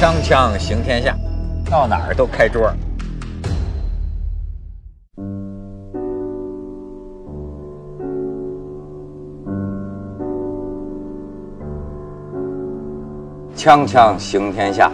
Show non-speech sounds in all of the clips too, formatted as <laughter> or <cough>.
锵锵行天下，到哪儿都开桌。锵锵行天下，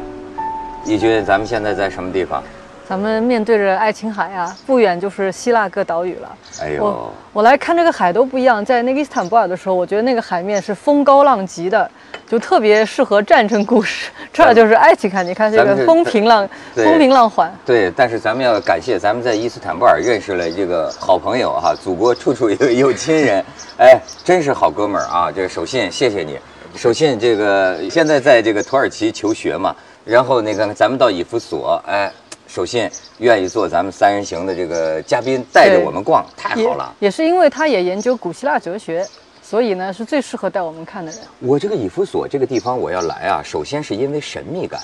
义军，咱们现在在什么地方？咱们面对着爱琴海啊，不远就是希腊各岛屿了。哎呦我，我来看这个海都不一样，在那个伊斯坦布尔的时候，我觉得那个海面是风高浪急的，就特别适合战争故事。<laughs> 这儿就是爱琴海，你看这个风平浪风平浪缓。对，但是咱们要感谢咱们在伊斯坦布尔认识了这个好朋友哈、祖国处处有有亲人，哎，真是好哥们儿啊！这个守信，谢谢你。守信，这个现在在这个土耳其求学嘛，然后那个咱们到以弗所，哎，手信愿意做咱们三人行的这个嘉宾，带着我们逛，太好了。也是因为他也研究古希腊哲学，所以呢是最适合带我们看的人。我这个以弗所这个地方我要来啊，首先是因为神秘感，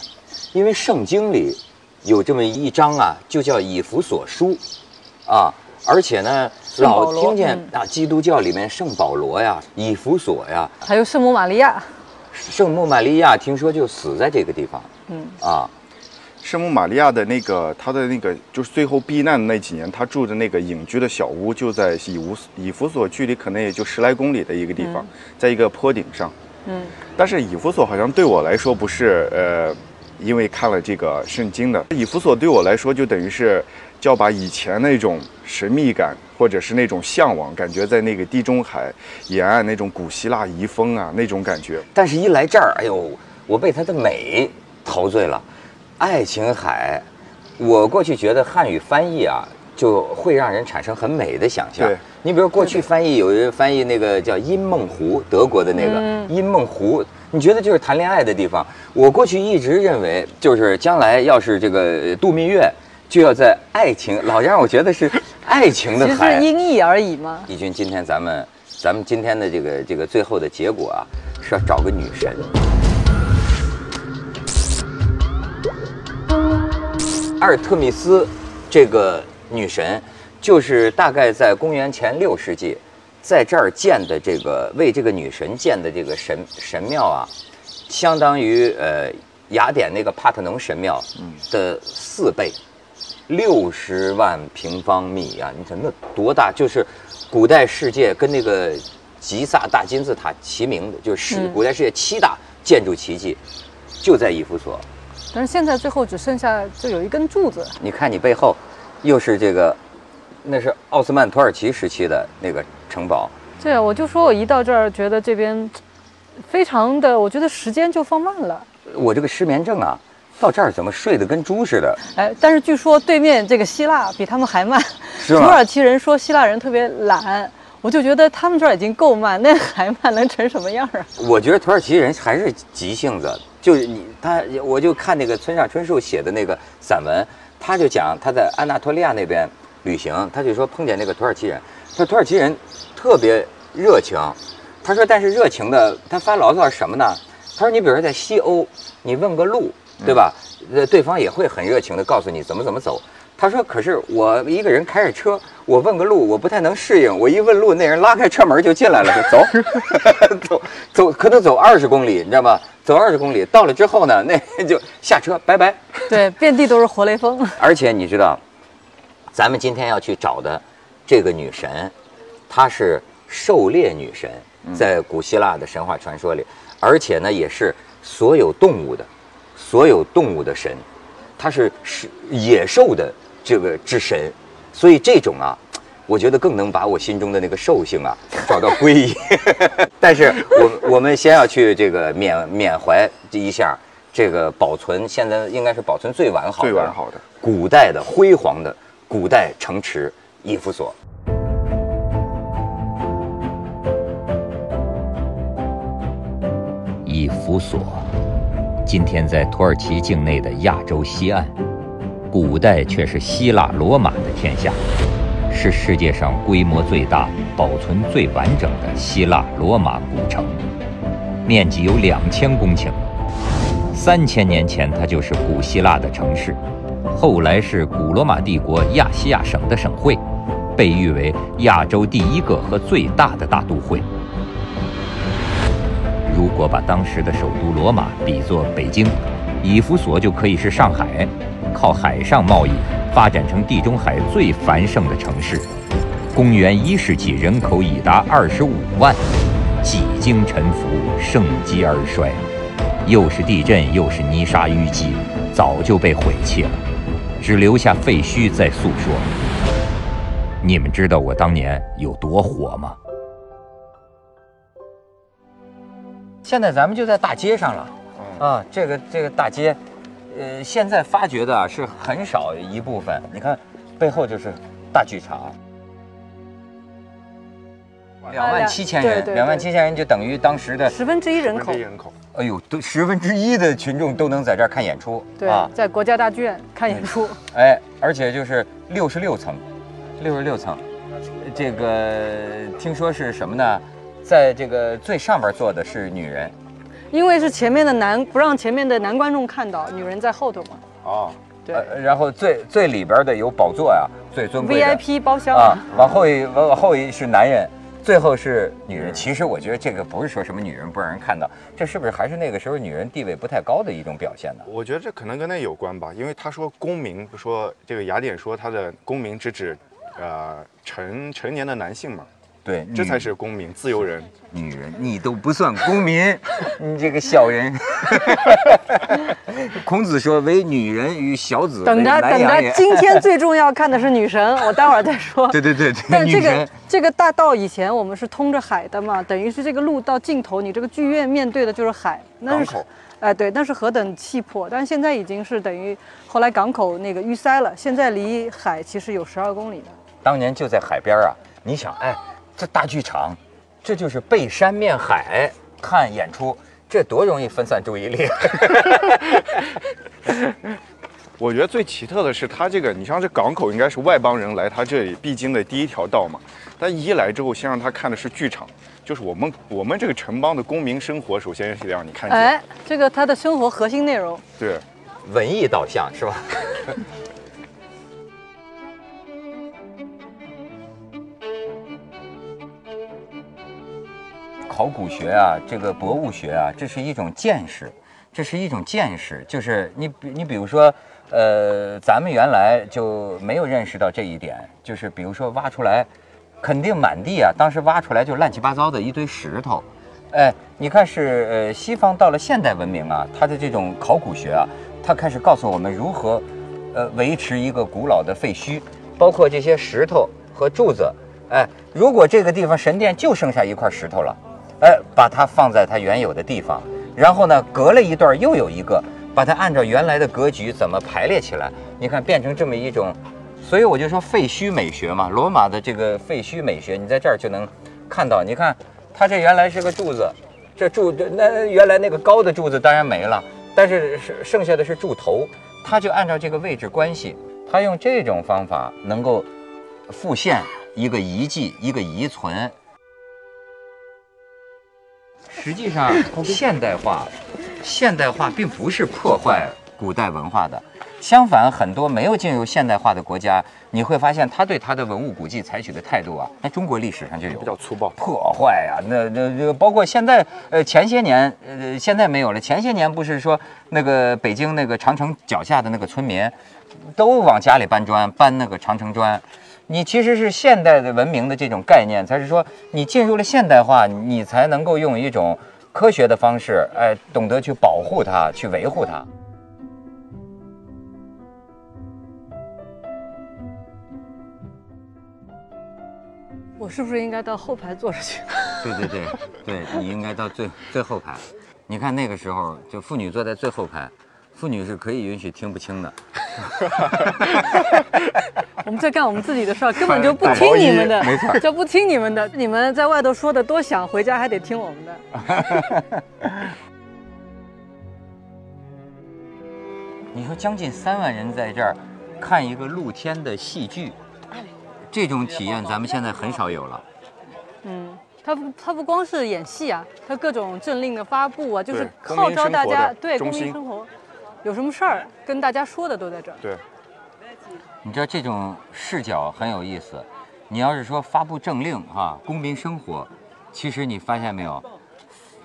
因为圣经里有这么一章啊，就叫以弗所书，啊，而且呢，老听见嗯啊，基督教里面圣保罗呀、以弗所呀、还有圣母玛利亚，圣母玛利亚，听说就死在这个地方嗯，啊。圣母玛利亚的那个，她的那个就是最后避难的那几年，她住的那个隐居的小屋就在以无以弗所，距离可能也就十来公里的一个地方，在一个坡顶上。嗯，但是以弗所好像对我来说不是呃，因为看了这个圣经的，以弗所对我来说就等于是就要把以前那种神秘感或者是那种向往，感觉在那个地中海沿岸那种古希腊遗风啊那种感觉。但是，一来这儿，哎呦，我被它的美陶醉了。爱琴海，我过去觉得汉语翻译啊，就会让人产生很美的想象对。你比如过去翻译，有人翻译那个叫阴梦湖，德国的那个嗯阴梦湖，你觉得就是谈恋爱的地方。我过去一直认为，就是将来要是这个度蜜月，就要在爱情，老让我觉得是爱情的其实海是。音译而已吗。义军，今天咱们咱们今天的这个这个最后的结果啊，是要找个女神。阿尔特密斯这个女神，就是大概在公元前六世纪，在这儿建的这个为这个女神建的这个神神庙啊，相当于呃雅典那个帕特农神庙的四倍。六十万平方米啊！你看那多大？就是古代世界跟那个吉萨大金字塔齐名的，就是嗯古代世界七大建筑奇迹，就在以弗所。但是现在最后只剩下就有一根柱子，你看你背后，又是这个，那是奥斯曼土耳其时期的那个城堡。对啊，我就说我一到这儿，觉得这边非常的，我觉得时间就放慢了。我这个失眠症啊，到这儿怎么睡得跟猪似的？哎，但是据说对面这个希腊比他们还慢，是吗土耳其人说希腊人特别懒，我就觉得他们这儿已经够慢，那还慢能成什么样啊？我觉得土耳其人还是急性子，就是你他，我就看那个村上春树写的那个散文，他就讲他在安纳托利亚那边旅行，他就说碰见那个土耳其人，他说土耳其人特别热情，他说但是热情的他发牢骚是什么呢？他说你比如说在西欧，你问个路，对吧？呃，对方也会很热情的告诉你怎么怎么走。他说：“可是我一个人开着车，我问个路，我不太能适应。我一问路，那人拉开车门就进来了，就走，<laughs> 走走，可能走二十公里，你知道吗？走二十公里，到了之后呢，那人就下车，拜拜。对，遍地都是活雷锋。而且你知道，咱们今天要去找的这个女神，她是狩猎女神，在古希腊的神话传说里，而且呢，也是所有动物的，所有动物的神，她是是野兽的这个之神，所以这种啊。我觉得更能把我心中的那个兽性啊找到归依，<laughs> 但是我我们先要去这个缅缅怀一下这个保存，现在应该是保存最完好的、最完好的古代的辉煌的古代城池以弗所。以弗所，今天在土耳其境内的亚洲西岸，古代却是希腊罗马的天下，是世界上规模最大、保存最完整的希腊罗马古城，面积有两千公顷。三千年前，它就是古希腊的城市，后来是古罗马帝国亚细亚省的省会，被誉为亚洲第一个和最大的大都会。如果把当时的首都罗马比作北京，以弗所就可以是上海，靠海上贸易发展成地中海最繁盛的城市。公元一世纪，人口已达二十五万，几经沉浮，盛极而衰啊！又是地震，又是泥沙淤积，早就被毁弃了，只留下废墟在诉说。你们知道我当年有多火吗？现在咱们就在大街上了，啊，这个这个大街，呃，现在发掘的啊是很少一部分。你看，背后就是大剧场，两万七千人，两万七千人就等于当时的，十分之一人口，人口，哎呦，都十分之一的群众都能在这儿看演出，对，在国家大剧院看演出，<laughs> 哎，而且就是六十六层，六十六层，这个听说是什么呢？在这个最上边坐的是女人，因为是前面的男不让前面的男观众看到，女人在后头嘛，哦，对。呃，然后最最里边的有宝座呀，最尊贵的，VIP 包厢啊，往后一往往后一是男人，最后是女人。其实我觉得这个不是说什么女人不让人看到，这是不是还是那个时候女人地位不太高的一种表现呢？我觉得这可能跟那有关吧，因为他说公民，说这个雅典说他的公民只指，呃，成成年的男性嘛，对，这才是公民，自由人。女人，你都不算公民，<laughs> 你这个小人。<laughs> 孔子说：“唯女人与小子等着等着。今天最重要看的是女神，<laughs> 我待会儿再说。对对对对，但这女神个这个大道以前我们是通着海的嘛，等于是这个路到尽头，你这个剧院面对的就是海，那是港口，哎对，那是何等气魄！但是现在已经是等于后来港口那个淤塞了，现在离海其实有十二公里呢。当年就在海边啊，你想，哎，这大剧场，这就是背山面海看演出，这多容易分散注意力。我觉得最奇特的是他这个，你像这港口应该是外邦人来他这里必经的第一条道嘛，但一来之后，先让他看的是剧场，就是我们我们这个城邦的公民生活，首先是让你看见，哎，这个他的生活核心内容，对，文艺导向是吧？考古学啊，这个博物学啊，这是一种见识，这是一种见识。就是你比你比如说，呃，咱们原来就没有认识到这一点，就是比如说挖出来，肯定满地啊，当时挖出来就乱七八糟的一堆石头。哎，你看是呃，西方到了现代文明啊，它的这种考古学啊，它开始告诉我们如何，呃，维持一个古老的废墟，包括这些石头和柱子。哎，如果这个地方神殿就剩下一块石头了，呃，把它放在它原有的地方，然后呢，隔了一段又有一个，把它按照原来的格局怎么排列起来？你看变成这么一种，所以我就说废墟美学嘛，罗马的这个废墟美学，你在这儿就能看到。你看，它这原来是个柱子，这柱这那原来那个高的柱子当然没了，但是是剩下的是柱头，它就按照这个位置关系，它用这种方法能够复现一个遗迹，一个遗存。实际上，现代化，现代化并不是破坏古代文化的，相反，很多没有进入现代化的国家，你会发现他对他的文物古迹采取的态度啊，在中国历史上就有比较粗暴。破坏呀、那那这个包括现在呃前些年呃现在没有了，前些年不是说那个北京那个长城脚下的那个村民，都往家里搬砖，搬那个长城砖。你其实是现代的文明的这种概念，才是说你进入了现代化，你才能够用一种科学的方式，哎，懂得去保护它，去维护它。我是不是应该到后排坐着去？对对对对，你应该到最最后排。你看那个时候，就妇女坐在最后排，妇女是可以允许听不清的。<laughs> 我们在干我们自己的事儿，根本就不听你们的，没错就不听你们的。你们在外头说的多响，回家还得听我们的。<laughs> 你说将近三万人在这儿看一个露天的戏剧，这种体验咱们现在很少有了。嗯，他不，他不光是演戏啊，他各种政令的发布啊，就是号召大家对公民生活有什么事儿跟大家说的都在这儿。对，你知道这种视角很有意思。你要是说发布政令啊，公民生活，其实你发现没有，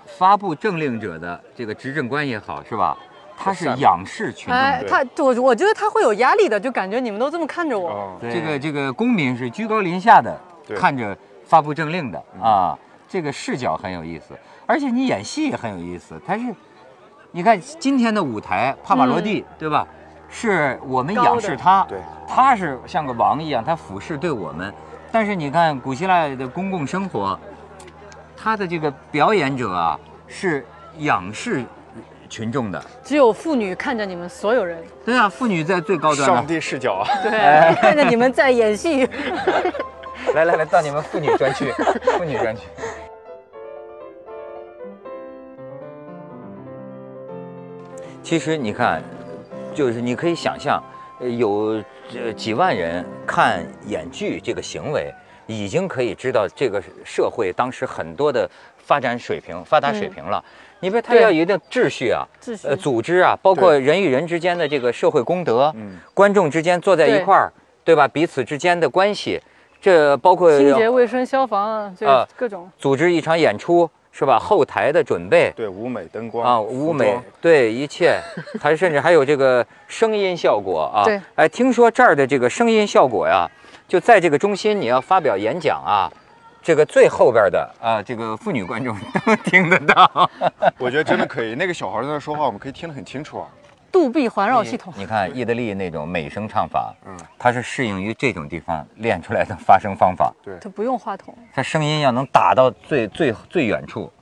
发布政令者的这个执政官也好，是吧？他是仰视群众哎，他我我觉得他会有压力的，就感觉你们都这么看着我。哦，这个这个公民是居高临下的看着发布政令的啊，这个视角很有意思，而且你演戏也很有意思。他是，你看今天的舞台帕瓦罗蒂，对吧？是我们仰视他，对，他是像个王一样，他俯视对我们。但是你看古希腊的公共生活，他的这个表演者啊是仰视群众的。只有妇女看着你们所有人，对啊，妇女在最高端上。帝视角啊，对，<laughs> 看着你们在演戏。来来来，到你们妇女专区，妇女专区。其实你看，就是你可以想象，呃有这几万人看演剧这个行为，已经可以知道这个社会当时很多的发展水平、发达水平了。你比如，它要有一定秩序啊，秩序呃，组织啊，包括人与人之间的这个社会公德，嗯观众之间坐在一块儿，对吧？彼此之间的关系，这包括清洁、卫生、消防啊，这啊各种。组织一场演出是吧？后台的准备对，舞美灯光啊，舞美对一切，还甚至还有这个声音效果啊。对，哎，听说这儿的这个声音效果呀，就在这个中心，你要发表演讲啊，这个最后边的啊，这个妇女观众都 <laughs> 听得到。我觉得真的可以。那个小孩在那说话，我们可以听得很清楚啊。杜比环绕系统，你看意大利那种美声唱法，嗯，它是适应于这种地方练出来的发声方法，对它不用话筒。它声音要能打到最最最远处。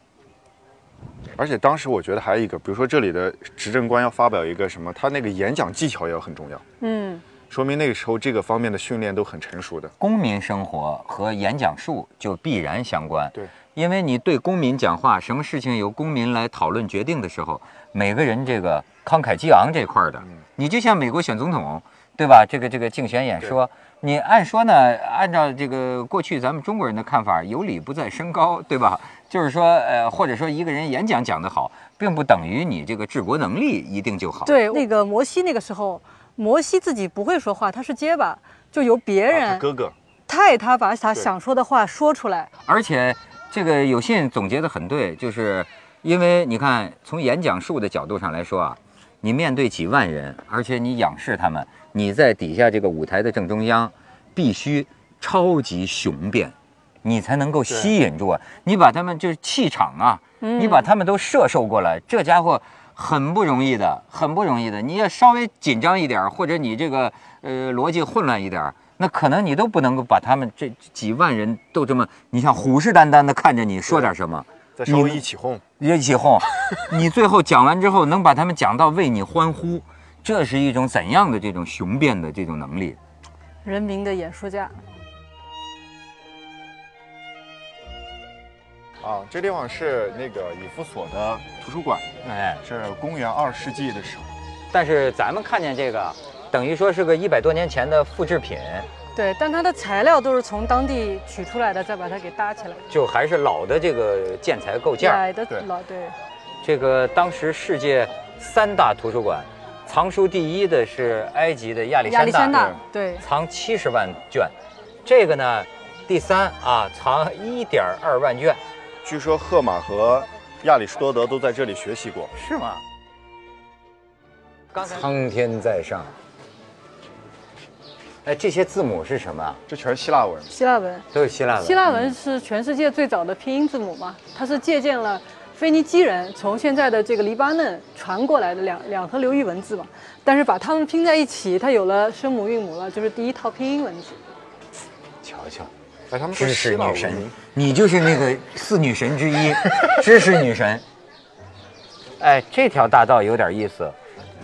而且当时我觉得还有一个，比如说这里的执政官要发表一个什么，他那个演讲技巧也很重要，嗯，说明那个时候这个方面的训练都很成熟的。公民生活和演讲术就必然相关。对，因为你对公民讲话，什么事情由公民来讨论决定的时候，每个人这个慷慨激昂这块儿的，你就像美国选总统，对吧？这个这个竞选演说，你按说呢，按照这个过去咱们中国人的看法，有理不在声高，对吧？就是说，呃，或者说一个人演讲讲得好，并不等于你这个治国能力一定就好。对，那个摩西那个时候，摩西自己不会说话，他是结巴，就由别人哥哥，代他把他想说的话说出来。而且这个有信总结的很对，就是因为你看，从演讲术的角度上来说啊，你面对几万人，而且你仰视他们，你在底下这个舞台的正中央，必须超级雄辩，你才能够吸引住啊！你把他们就是气场啊，你把他们都摄受过来，这家伙很不容易的，很不容易的。你要稍微紧张一点，或者你这个呃逻辑混乱一点儿，那可能你都不能够把他们这几万人都这么，你像虎视眈眈的看着你说点什么，再稍微一起哄，一起哄，<laughs> 你最后讲完之后能把他们讲到为你欢呼，这是一种怎样的这种雄辩的这种能力？人民的演说家，啊，这地方是那个以弗所的图书馆，哎，是公元二世纪的时候。但是咱们看见这个，等于说是个一百多年前的复制品，对，但它的材料都是从当地取出来的，再把它给搭起来。就还是老的这个建材构件儿。矮的对老对，这个当时世界三大图书馆，藏书第一的是埃及的亚历亚历山山大，对，藏七十万卷，这个呢，第三啊，藏一点二万卷，据说赫马和亚里士多德都在这里学习过。是吗？刚才苍天在上，哎，这些字母是什么啊？这全是希腊文。希腊文。都是希腊文。希腊文是全世界最早的拼音字母嘛，它是借鉴了腓尼基人从现在的这个黎巴嫩传过来的两两河流域文字嘛，但是把它们拼在一起，它有了声母韵母了，就是第一套拼音文字。瞧瞧，哎，他们说知希腊识女神文，你就是那个四女神之一，<laughs> 知识女神。哎，这条大道有点意思，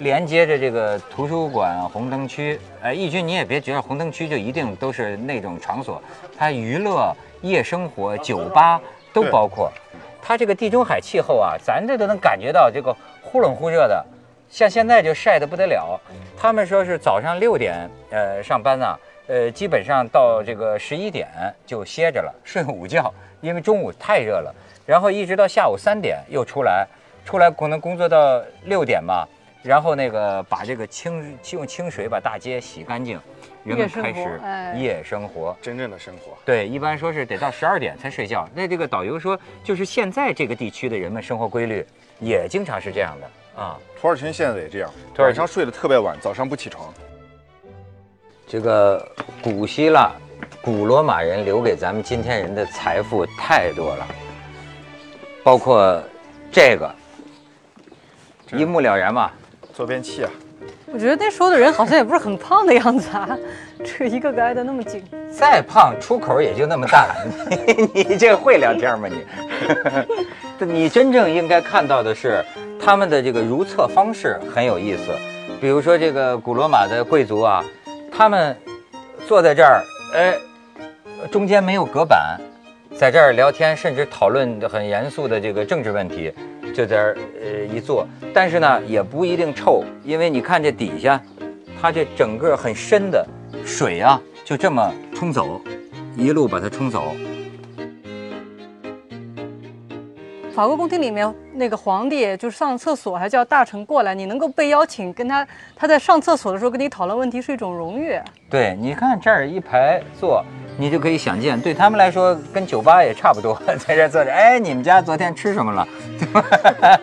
连接着这个图书馆、红灯区。哎，义军你也别觉得红灯区就一定都是那种场所，它娱乐、夜生活、酒吧都包括。它这个地中海气候啊，咱这都能感觉到这个忽冷忽热的，像现在就晒得不得了。他们说是早上六点呃上班呢、呃，基本上到这个十一点就歇着了，睡午觉，因为中午太热了。然后一直到下午三点又出来，出来可能工作到六点吧，然后那个把这个清用清水把大街洗干净，人们开始哎夜生活。真正的生活。对，一般说是得到十二点才睡觉。那这个导游说，就是现在这个地区的人们生活规律也经常是这样的。啊。土耳其人现在也这样，土耳其晚上睡得特别晚，早上不起床。这个古希腊、古罗马人留给咱们今天人的财富太多了，包括这个，一目了然嘛。坐便器啊，我觉得那时候的人好像也不是很胖的样子啊，<laughs> 这一个个挨得那么紧。再胖，出口也就那么大。你 <laughs> 你这会聊天吗你？<laughs> 你真正应该看到的是他们的这个如厕方式很有意思。比如说这个古罗马的贵族啊，他们坐在这儿，哎，中间没有隔板，在这儿聊天，甚至讨论很严肃的这个政治问题，就在这儿呃一坐。但是呢，也不一定臭，因为你看这底下，它这整个很深的水啊，就这么冲走，一路把它冲走。法国宫廷里面那个皇帝就是上厕所还叫大臣过来，你能够被邀请跟他，他在上厕所的时候跟你讨论问题是一种荣誉。对，你看这儿一排坐，你就可以想见，对他们来说跟酒吧也差不多，<laughs> 在这坐着。哎，你们家昨天吃什么了？<laughs>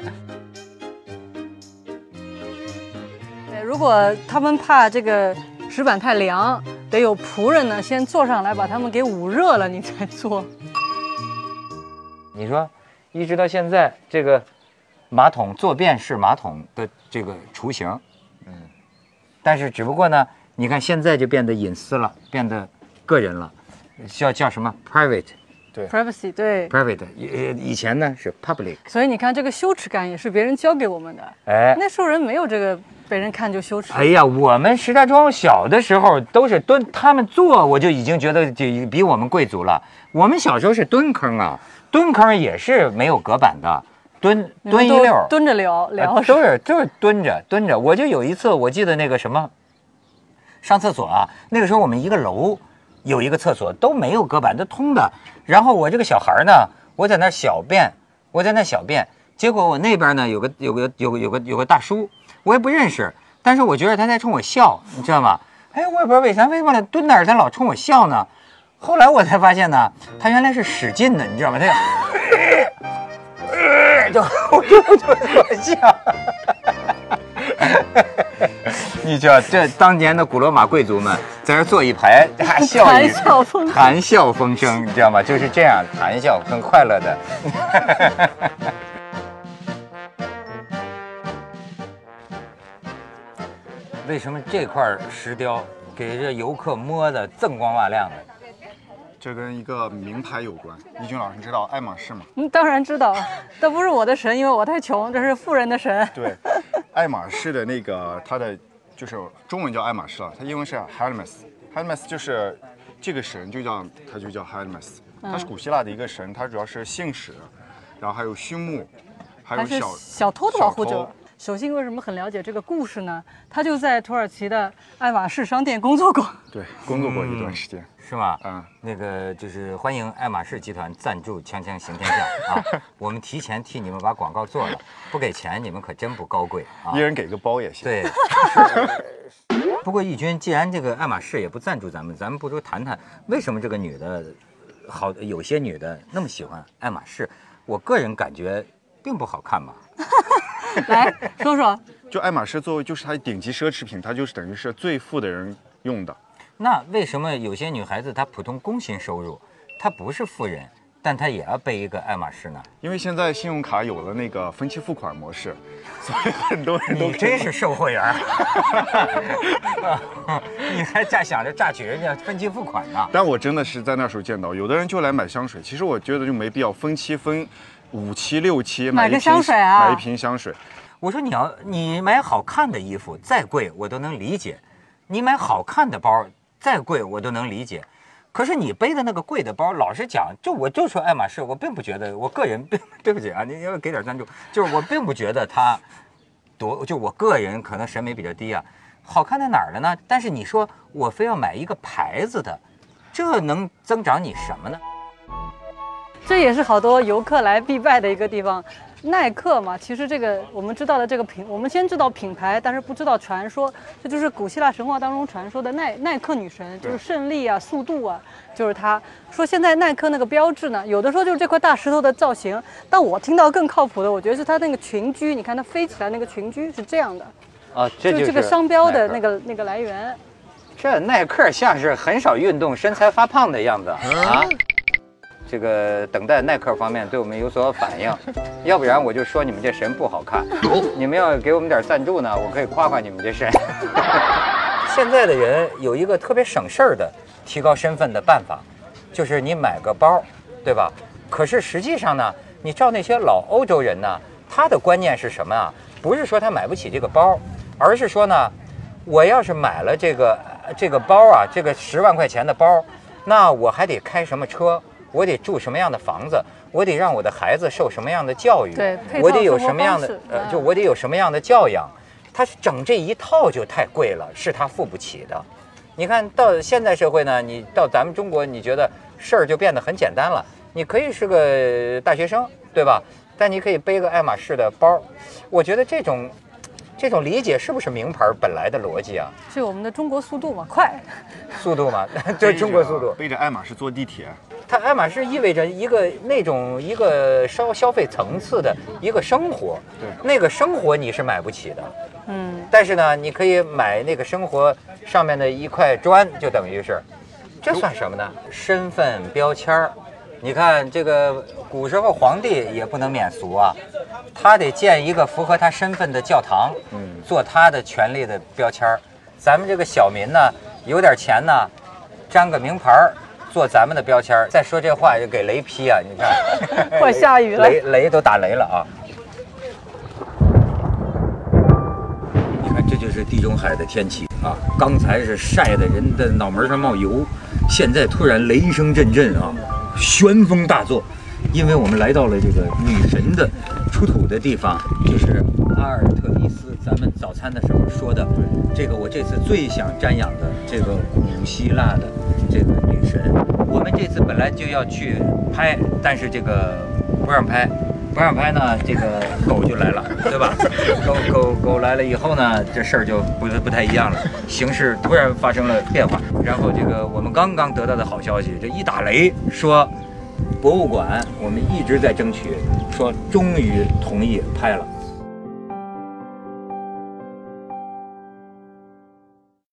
对，如果他们怕这个石板太凉，得有仆人呢先坐上来把他们给捂热了，你再坐。<laughs> 你说，一直到现在，这个马桶坐便式马桶的这个雏形，嗯，但是只不过呢，你看现在就变得隐私了，变得个人了，叫叫什么 private 对 privacy 对，private，以以前呢是 public，所以你看这个羞耻感也是别人教给我们的。哎。那时候人没有这个被人看就羞耻。哎呀，我们石家庄小的时候都是蹲，他们坐我就已经觉得就比我们贵族了。我们小时候是蹲坑啊，蹲坑也是没有隔板的，蹲蹲一溜，蹲着聊呃聊都是都是蹲着蹲着。我就有一次，我记得那个什么，上厕所啊，那个时候我们一个楼有一个厕所都没有隔板，都通的。然后我这个小孩呢，我在那儿小便，我在那儿小便，结果我那边呢有个有个有个有个有个大叔，我也不认识，但是我觉得他在冲我笑，你知道吗？哎，我也不知道为啥，为什么蹲那儿他老冲我笑呢？后来我才发现呢，他原来是使劲的，你知道吗？他就 <laughs> 就 <laughs> 就就特笑。你知道，这当年的古罗马贵族们在这坐一排，啊笑语谈笑风生谈笑风生，你知道吗？就是这样谈笑，很快乐的。<laughs> 为什么这块石雕给这游客摸的锃光瓦亮的？这跟一个名牌有关。一军老师知道爱马仕吗？嗯，当然知道，这不是我的神，因为我太穷，这是富人的神。对，爱马仕的那个它的就是中文叫爱马仕了，它英文是 Hermes，Hermes 就是这个神就叫它就叫 Hermes，它是古希腊的一个神，它主要是信使，然后还有畜牧，还有小小偷的保护者小偷。守信为什么很了解这个故事呢？他就在土耳其的爱马仕商店工作过。对，工作过一段时间。是吗？嗯，那个就是欢迎爱马仕集团赞助《锵锵行天下》啊，<laughs> 我们提前替你们把广告做了，不给钱你们可真不高贵啊一。人给个包也行。对。<laughs> 不过义军，既然这个爱马仕也不赞助咱们，咱们不如谈谈为什么这个女的，好有些女的那么喜欢爱马仕？我个人感觉并不好看嘛。<laughs> 来说说，<laughs> 就爱马仕作为就是它顶级奢侈品，它就是等于是最富的人用的。那为什么有些女孩子她普通工薪收入，她不是富人，但她也要背一个爱马仕呢？因为现在信用卡有了那个分期付款模式，所以很多人都你真是售货员儿，<laughs> 你还诈想着榨取人家分期付款呢？但我真的是在那时候见到，有的人就来买香水，其实我觉得就没必要分期分五七六七买个香水啊买一瓶香水。我说你要你买好看的衣服再贵我都能理解，你买好看的包再贵我都能理解，可是你背的那个贵的包，老实讲，就我就说爱马仕，我并不觉得，我个人并 <laughs> 对不起啊，你要给点赞助，就是我并不觉得它多，就我个人可能审美比较低啊，好看在哪儿了呢？但是你说我非要买一个牌子的，这能增长你什么呢？这也是好多游客来必拜的一个地方。耐克嘛，其实这个我们知道的这个品，我们先知道品牌，但是不知道传说，这就是古希腊神话当中传说的耐耐克女神，就是胜利啊、速度啊就是它。说现在耐克那个标志呢，有的说就是这块大石头的造型，但我听到更靠谱的，我觉得是它那个群居，你看它飞起来那个群居是这样的，啊，这就是这个商标的那个那个来源。这耐克像是很少运动、身材发胖的样子啊。这个等待耐克方面对我们有所反应，<laughs> 要不然我就说你们这神不好看。你们要给我们点赞助呢，我可以夸夸你们这神。<laughs> 现在的人有一个特别省事儿的提高身份的办法，就是你买个包，对吧？可是实际上呢，你照那些老欧洲人呢，他的观念是什么啊？不是说他买不起这个包，而是说呢，我要是买了这个呃这个包啊，这个十万块钱的包，那我还得开什么车？我得住什么样的房子？我得让我的孩子受什么样的教育？对我得有什么样的呃，嗯就我得有什么样的教养？他整这一套就太贵了，是他付不起的。你看到现在社会呢，你到咱们中国，你觉得事儿就变得很简单了。你可以是个大学生，对吧？但你可以背个爱马仕的包。我觉得这种这种理解是不是名牌本来的逻辑啊？是我们的中国速度嘛，快。速度嘛，对 <laughs> <laughs> 中国速度。背着爱马仕坐地铁，它爱马仕意味着一个那种一个消消费层次的一个生活，对那个生活你是买不起的，嗯，但是呢，你可以买那个生活上面的一块砖，就等于是，这算什么呢？身份标签儿。你看这个古时候皇帝也不能免俗啊，他得建一个符合他身份的教堂，嗯做他的权力的标签儿。咱们这个小民呢，有点钱呢，粘个名牌儿，做咱们的标签儿。再说这话就给雷劈啊！你看，<laughs> 快下雨了雷雷都打雷了啊！你看，这就是地中海的天气啊！刚才是晒的人的脑门上冒油，现在突然雷声阵阵啊，旋风大作。因为我们来到了这个女神的出土的地方，就是阿尔特弥斯。咱们早餐的时候说的，这个我这次最想瞻仰的这个古希腊的这个女神。我们这次本来就要去拍，但是这个不让拍。不让拍呢，这个狗就来了，<laughs> 对吧？狗狗狗来了以后呢，这事儿就不不太一样了，形势突然发生了变化。然后这个我们刚刚得到的好消息，这一打雷说，博物馆我们一直在争取，说终于同意拍了。